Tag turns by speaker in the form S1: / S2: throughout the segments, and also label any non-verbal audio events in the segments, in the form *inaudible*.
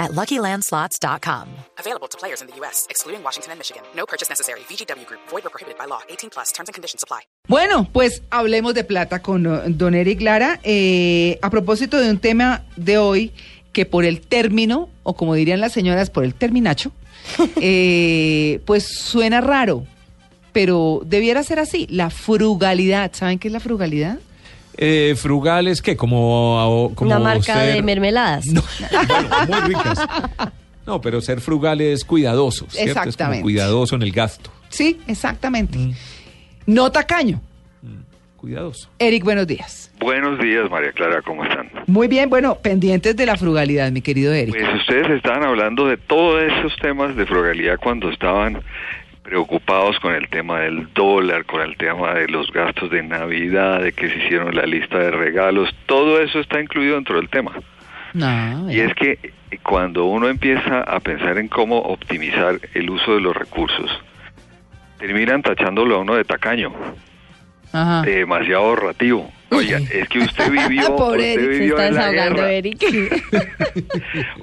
S1: at LuckyLandSlots.com.
S2: Available to players in the U.S., excluding Washington and Michigan. No purchase necessary. VGW Group. Void or prohibited by law. 18 plus. Terms and conditions apply.
S3: Bueno, pues hablemos de plata con uh, don Eric Lara. Eh, a propósito de un tema de hoy que por el término, o como dirían las señoras, por el terminacho, *laughs* eh, pues suena raro, pero debiera ser así. La frugalidad. ¿Saben qué es la frugalidad?
S4: Eh, frugales, ¿qué? Como, como
S5: Una marca
S4: ser-
S5: de mermeladas.
S4: No, *laughs* bueno, muy ricas. No, pero ser frugal es cuidadoso, ¿cierto? Es
S3: Exactamente.
S4: como cuidadoso en el gasto.
S3: Sí, exactamente. No tacaño.
S4: Cuidadoso.
S3: Eric, buenos días.
S6: Buenos días, María Clara, ¿cómo están?
S3: Muy bien, bueno, pendientes de la frugalidad, mi querido Eric.
S6: Pues ustedes estaban hablando de todos esos temas de frugalidad cuando estaban preocupados con el tema del dólar, con el tema de los gastos de Navidad, de que se hicieron la lista de regalos, todo eso está incluido dentro del tema.
S3: No,
S6: Y es que cuando uno empieza a pensar en cómo optimizar el uso de los recursos, terminan tachándolo a uno de tacaño,
S3: Ajá.
S6: de demasiado ahorrativo. Oiga, es que usted *laughs* vivió,
S3: Pobre
S6: usted
S3: Eric,
S6: vivió en la guerra.
S5: Eric.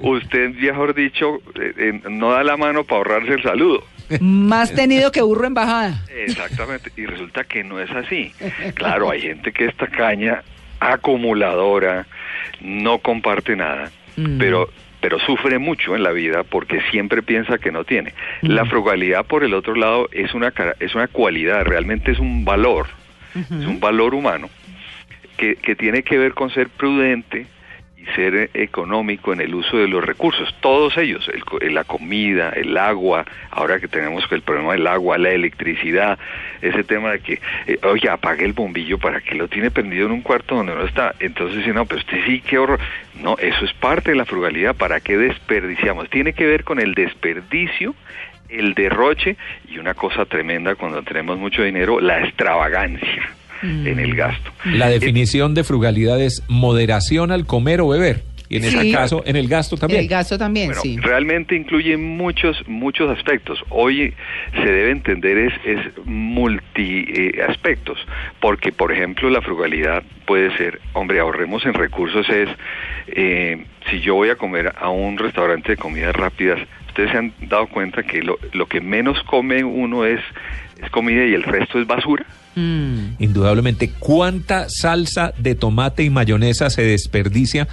S5: *laughs*
S6: Usted, mejor dicho, eh, eh, no da la mano para ahorrarse el saludo.
S3: Más tenido que burro en bajada.
S6: Exactamente. Y resulta que no es así. Claro, hay gente que es tacaña, acumuladora, no comparte nada,
S3: Mm.
S6: pero pero sufre mucho en la vida porque siempre piensa que no tiene. La frugalidad, por el otro lado, es una cara- es una cualidad, realmente es un valor, es un valor humano que, que tiene que ver con ser prudente y ser eh, económico en el uso de los recursos, todos ellos, el la comida, el agua, ahora que tenemos el problema del agua, la electricidad, ese tema de que, eh, oye, apague el bombillo para que lo tiene prendido en un cuarto donde no está, entonces si no, pero usted sí, qué horror, no, eso es parte de la frugalidad, ¿para qué desperdiciamos? Tiene que ver con el desperdicio el derroche y una cosa tremenda cuando tenemos mucho dinero, la extravagancia en el gasto.
S4: La definición de frugalidad es moderación al comer o beber. Y en
S3: Sí.
S4: ese caso, en el gasto también.
S3: El gasto también,
S6: Bueno,
S3: sí.
S6: realmente incluye muchos muchos aspectos. Hoy se debe entender es, es multi eh, aspectos, porque por ejemplo la frugalidad puede ser, hombre, ahorremos en recursos es eh, si yo voy a comer a un restaurante de comidas rápidas, ustedes se han dado cuenta que lo, lo que menos come uno es es comida y el resto es basura.
S3: Mm.
S4: Indudablemente, ¿cuánta salsa de tomate y mayonesa se desperdicia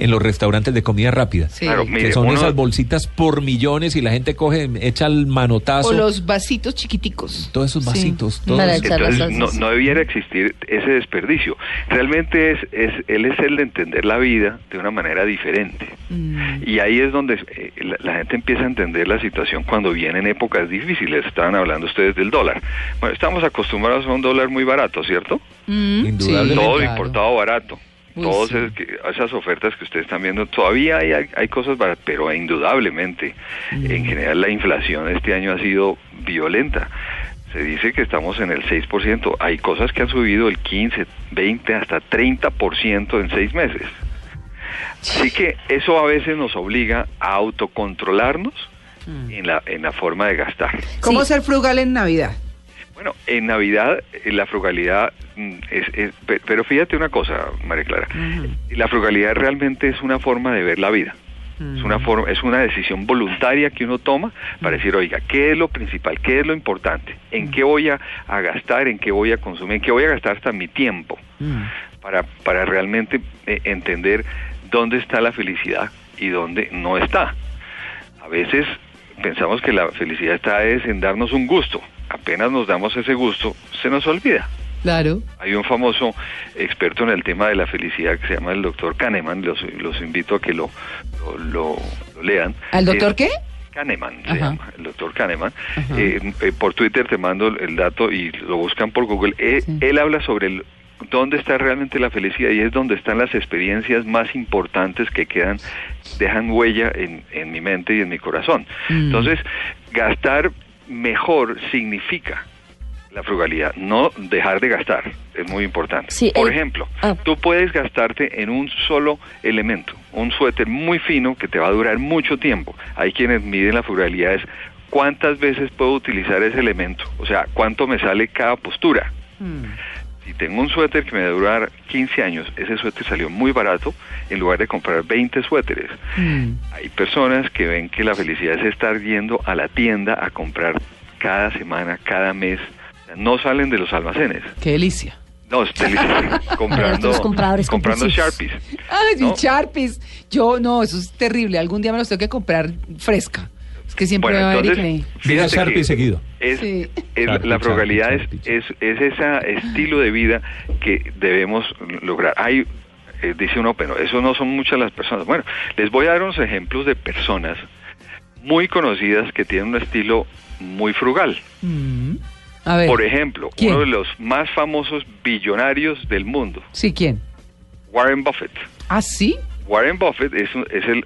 S4: en los restaurantes de comida rápida?
S3: Sí.
S6: Claro,
S4: Que
S6: mire,
S4: son
S6: uno-
S4: esas bolsitas por millones y la gente coge, echa el manotazo.
S3: O los vasitos chiquiticos.
S4: Todos esos
S3: Sí.
S4: vasitos. todos
S5: echar las
S6: Entonces no, no debiera existir ese desperdicio. Realmente es, es él es el de entender la vida de una manera diferente.
S3: Mm.
S6: Y ahí es donde eh, la, la gente empieza a entender la situación cuando vienen épocas difíciles. Estaban hablando ustedes del dólar. Bueno, estamos acostumbrados a un dólar muy barato, ¿cierto?
S3: Mm,
S4: Indudablemente.
S6: Todo
S3: claro.
S6: importado barato.
S3: Uy,
S6: Todas
S3: sí.
S6: esas ofertas que ustedes están viendo, todavía hay, hay, hay cosas baratas, pero indudablemente,
S3: Mm.
S6: en general la inflación este año ha sido violenta. Se dice que estamos en el 6%, hay cosas que han subido el 15, 20, hasta 30% en seis meses. Así que eso a veces nos obliga a autocontrolarnos
S3: Mm.
S6: en, la, en la forma de gastar.
S3: ¿Cómo
S5: Sí.
S3: ser frugal en Navidad?
S6: Bueno, en Navidad eh, la frugalidad mm, es, es- pe- pero fíjate una cosa, María Clara, la frugalidad realmente es una forma de ver la vida. Es una forma, es una decisión voluntaria que uno toma para decir, oiga, ¿qué es lo principal? ¿Qué es lo importante? ¿En qué voy a, a gastar? ¿En qué voy a consumir? ¿En qué voy a gastar hasta mi tiempo? Para, para realmente eh, entender dónde está la felicidad y dónde no está. A veces pensamos que la felicidad está es en darnos un gusto. Apenas nos damos ese gusto, se nos olvida.
S3: Claro.
S6: Hay un famoso experto en el tema de la felicidad que se llama el doctor Kahneman, los, los invito a que lo, lo, lo- lo lean.
S3: ¿Al doctor
S6: Eh,
S3: qué?
S6: Kahneman, se
S3: Ajá.
S6: llama, el doctor Kahneman. Eh, eh, por Twitter te mando el dato y lo buscan por Google. Eh,
S3: Sí.
S6: Él habla sobre el- dónde está realmente la felicidad y es donde están las experiencias más importantes que quedan, dejan huella en, en mi mente y en mi corazón.
S3: Mm.
S6: Entonces, gastar mejor significa La frugalidad, no dejar de gastar, es muy importante.
S5: Sí,
S6: Por
S5: el-
S6: ejemplo,
S5: ah.
S6: tú puedes gastarte en un solo elemento, un suéter muy fino que te va a durar mucho tiempo. Hay quienes miden la frugalidad es cuántas veces puedo utilizar ese elemento, o sea, cuánto me sale cada postura. Si tengo un suéter que me va a durar 15 años, ese suéter salió muy barato en lugar de comprar 20 suéteres.
S3: Mm.
S6: Hay personas que ven que la felicidad es estar yendo a la tienda a comprar cada semana, cada mes. No salen de los almacenes.
S3: Qué delicia.
S6: No, es delicioso. *laughs* comprando,
S5: Los compradores
S6: comprando. Sharpies.
S3: Ay,
S6: ¿no?
S3: Sharpies. Yo, no, eso es terrible. Algún día me los tengo que comprar fresca. Es que siempre
S6: Bueno,
S3: va a haber
S6: fíjate que
S4: seguido.
S6: Es,
S3: Sí.
S6: es-
S4: Sharpie,
S6: la frugalidad es, es, es ese estilo de vida que debemos lograr. Hay, eh, dice uno, pero eso no son muchas las personas. Bueno, les voy a dar unos ejemplos de personas muy conocidas que tienen un estilo muy frugal.
S3: Mm. A ver.
S6: Por ejemplo,
S3: ¿Quién?
S6: uno de los más famosos billonarios del mundo,
S3: Sí, ¿quién?
S6: Warren Buffett.
S3: ¿Ah, sí?
S6: Warren Buffett es, es, el-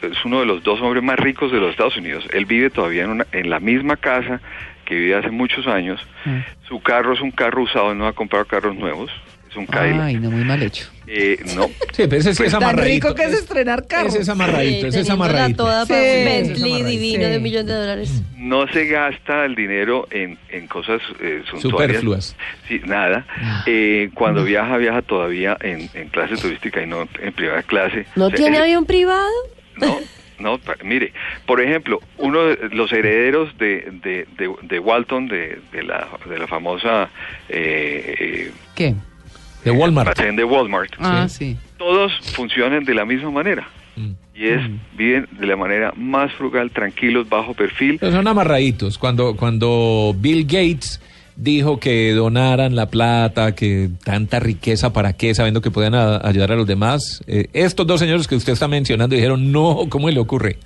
S6: es- uno de los dos hombres más ricos de los Estados Unidos. Él vive todavía en, una- en la misma casa que vive hace muchos años.
S3: Mm.
S6: Su carro es un carro usado, él no ha comprado carros nuevos. Es un Cadillac.
S3: Ay, no, muy mal hecho.
S6: Eh, no,
S4: Sí, pero ese sí es
S3: Tan
S4: amarradito.
S3: rico que es estrenar carros.
S4: Ese es amarradito, ese es amarradito.
S5: toda
S3: Sí,
S5: para un Bentley divino de
S3: Sí.
S5: un millón de dólares.
S6: no se gasta el dinero en, en cosas eh, suntuarias.
S4: Superfluas.
S6: Sí, nada. Eh, cuando viaja, viaja todavía en, en clase turística y no en primera clase.
S5: ¿No
S6: O sea,
S5: tiene
S6: ese-
S5: avión privado?
S6: No, no, pa- mire, por ejemplo, uno de los herederos de, de, de, de Walton, de, de, la, de la famosa eh, eh,
S3: ¿Qué?
S4: De Walmart.
S6: almacén de Walmart,
S3: Ah, sí.
S6: todos funcionan de la misma manera.
S4: Mm.
S6: Y es, viven de la manera más frugal, tranquilos, bajo perfil.
S4: Pero son amarraditos. Cuando, cuando Bill Gates dijo que donaran la plata, que tanta riqueza, ¿para qué? Sabiendo que pueden a- ayudar a los demás. eh, estos dos señores que usted está mencionando dijeron, no, ¿cómo le ocurre?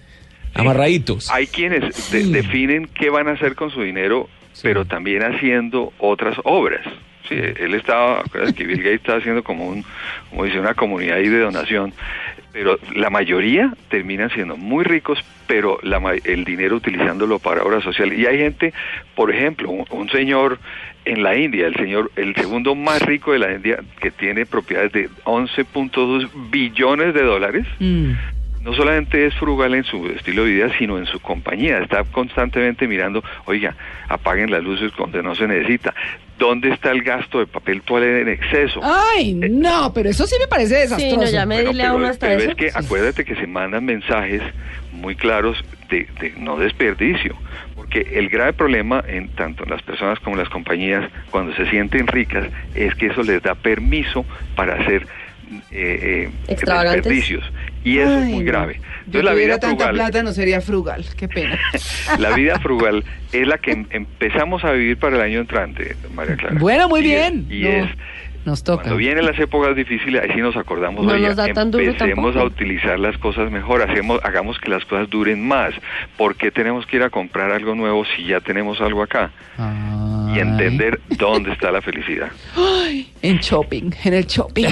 S4: Amarraditos.
S6: Hay quienes de- definen qué van a hacer con su dinero, pero también haciendo otras obras. Sí, él estaba, que Bill Gates estaba haciendo como un, como dice, una comunidad ahí de donación, pero la mayoría terminan siendo muy ricos, pero la el dinero utilizándolo para obras sociales. Y hay gente, por ejemplo, un, un señor en la India, el señor, el segundo más rico de la India, que tiene propiedades de 11.2 billones de dólares,
S3: Mm.
S6: no solamente es frugal en su estilo de vida, sino en su compañía. Está constantemente mirando, oiga, apaguen las luces cuando no se necesita. ¿Dónde está el gasto de papel toalé en exceso?
S3: Ay, no, pero eso sí me parece desastroso.
S5: no, ya me-
S6: Bueno,
S5: dile a
S6: pero,
S5: uno hasta
S6: pero
S5: eso.
S6: es que acuérdate que se mandan mensajes muy claros de, de no desperdicio, porque el grave problema en tanto en las personas como en las compañías cuando se sienten ricas es que eso les da permiso para hacer eh, eh,
S5: Extravagantes.
S6: desperdicios y eso es
S3: Ay,
S6: muy
S3: no.
S6: grave.
S3: Yo
S6: Entonces la
S3: tuviera
S6: vida
S3: tanta
S6: frugal,
S3: plata no sería frugal. Qué pena. *laughs*
S6: la vida frugal es la que em- empezamos a vivir para el año entrante, María Clara.
S3: Bueno, muy
S6: Y es-
S3: bien.
S6: y
S3: No,
S6: es
S3: nos toca.
S6: cuando vienen las épocas difíciles, ahí sí nos acordamos,
S5: No
S6: oiga,
S5: nos da tan duro
S6: empecemos
S5: tampoco.
S6: a utilizar las cosas mejor, hacemos, hagamos que las cosas duren más. ¿Por qué tenemos que ir a comprar algo nuevo si ya tenemos algo acá? Y
S3: Ay.
S6: entender dónde está la felicidad.
S3: En shopping, en el shopping.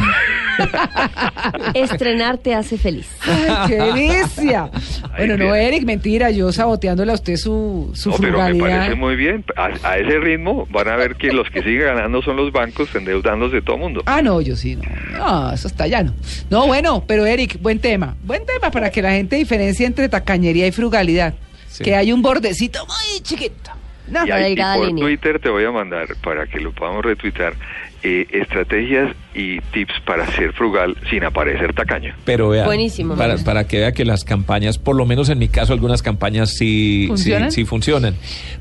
S3: *laughs*
S5: Estrenar te hace feliz.
S3: Ay, qué delicia. Bueno, no. Eric, mentira, yo saboteándole a usted su, su
S6: No, pero me parece muy bien. A, a ese ritmo van a ver que los que siguen ganando son los bancos endeudándose todo el mundo.
S3: Ah, no, yo sí, no. No, eso está llano. No, bueno, pero Eric, buen tema. Buen tema para que la gente diferencie entre tacañería y frugalidad.
S4: Sí.
S3: Que hay un bordecito muy chiquito. No,
S6: Y, ahí, y
S5: delgada
S6: por
S5: línea.
S6: Twitter te voy a mandar para que lo podamos retuitar eh, estrategias y tips para ser frugal sin aparecer tacaño.
S4: Pero vea,
S5: Buenísimo,
S4: para, para que vea que las campañas, por lo menos en mi caso, algunas campañas sí, sí,
S3: ¿Funcionan?
S4: sí funcionan.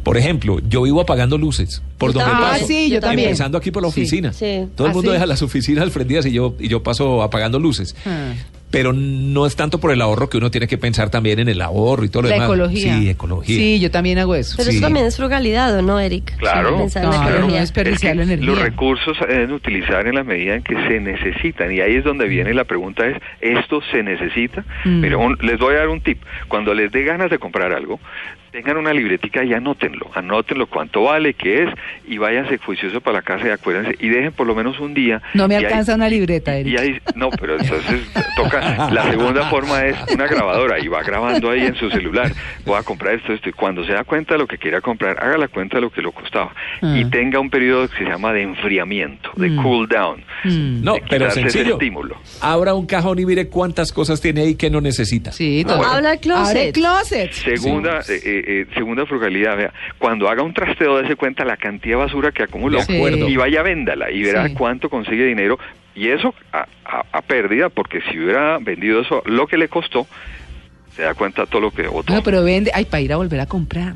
S4: Por ejemplo, yo vivo apagando luces por donde
S5: también.
S4: paso.
S3: Ah, sí, yo también.
S4: Empezando aquí por la
S3: Sí.
S4: oficina.
S5: Sí.
S4: Todo el
S3: ¿Ah,
S4: mundo
S3: sí?
S4: deja las oficinas prendidas y yo, y yo paso apagando luces.
S3: Ah.
S4: Pero no es tanto por el ahorro que uno tiene que pensar también en el ahorro y todo lo
S3: La
S4: demás.
S3: ecología.
S4: Sí, ecología.
S3: Sí, yo también hago eso.
S5: Pero
S4: Sí.
S5: eso también es frugalidad, ¿o no, Eric?
S6: Claro,
S5: Pensar en la
S3: Claro, no desperdiciar la
S6: Es que
S3: energía.
S6: Los recursos se deben utilizar en la medida en que se necesitan. Y ahí es donde viene la pregunta es, ¿esto se necesita?
S3: Mm.
S6: Mira, un- les voy a dar un tip. Cuando les dé ganas de comprar algo, tengan una libretica y anótenlo, anótenlo cuánto vale, qué es, y váyanse juicioso para la casa y acuérdense, y dejen por lo menos un día.
S3: No me
S6: y ahí-
S3: alcanza una libreta,
S6: y
S3: Eric.
S6: ahí, no, pero entonces toca. La segunda forma es una grabadora y va grabando ahí en su celular. Voy a comprar esto, esto. Y cuando se da cuenta de lo que quiera comprar, haga la cuenta de lo que lo costaba.
S3: Ah.
S6: Y tenga un periodo que se llama de enfriamiento, de
S3: Mm.
S6: cool down.
S3: Mm.
S4: No, pero sencillo.
S6: estímulo.
S4: Abra un cajón y mire cuántas cosas tiene ahí que no necesita.
S3: Sí,
S6: No,
S3: todo.
S6: bueno.
S5: Habla el closet.
S3: Abre closet.
S6: Segunda, eh, eh, eh, segunda frugalidad, vea, cuando haga un trasteo, dése cuenta la cantidad de basura que
S4: acuerdo.
S6: y vaya véndala y verá
S3: Sí.
S6: cuánto consigue dinero y eso a, a- a pérdida, porque si hubiera vendido eso lo que le costó, se da cuenta todo lo que botó.
S3: No, pero vende. Ay, para ir a volver a comprar.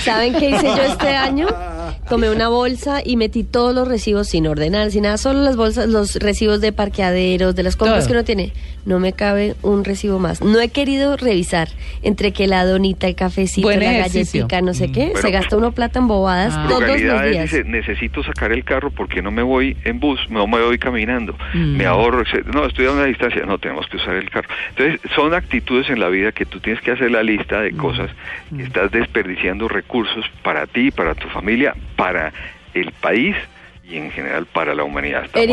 S5: ¿Saben qué hice yo este año? *laughs* Tomé una bolsa y metí todos los recibos sin ordenar, sin nada, solo las bolsas, los recibos de parqueaderos, de las compras
S3: Todo.
S5: que uno tiene. No me cabe un recibo más. No he querido revisar entre que la donita, el cafecito,
S3: Buen
S5: la
S3: ejercicio.
S5: galletica, no sé qué.
S6: Bueno,
S5: se gasta uno plata en bobadas
S3: Ah.
S5: todos los días.
S6: dice, necesito sacar el carro porque no me voy en bus, no me voy caminando,
S3: Mm.
S6: me ahorro, etc. no, estoy a una distancia, no, tenemos que usar el carro. Entonces, son actitudes en la vida que tú tienes que hacer la lista
S3: Mm.
S6: de cosas que estás desperdiciando recursos para ti, para tu familia, para el país y en general para la humanidad. Estamos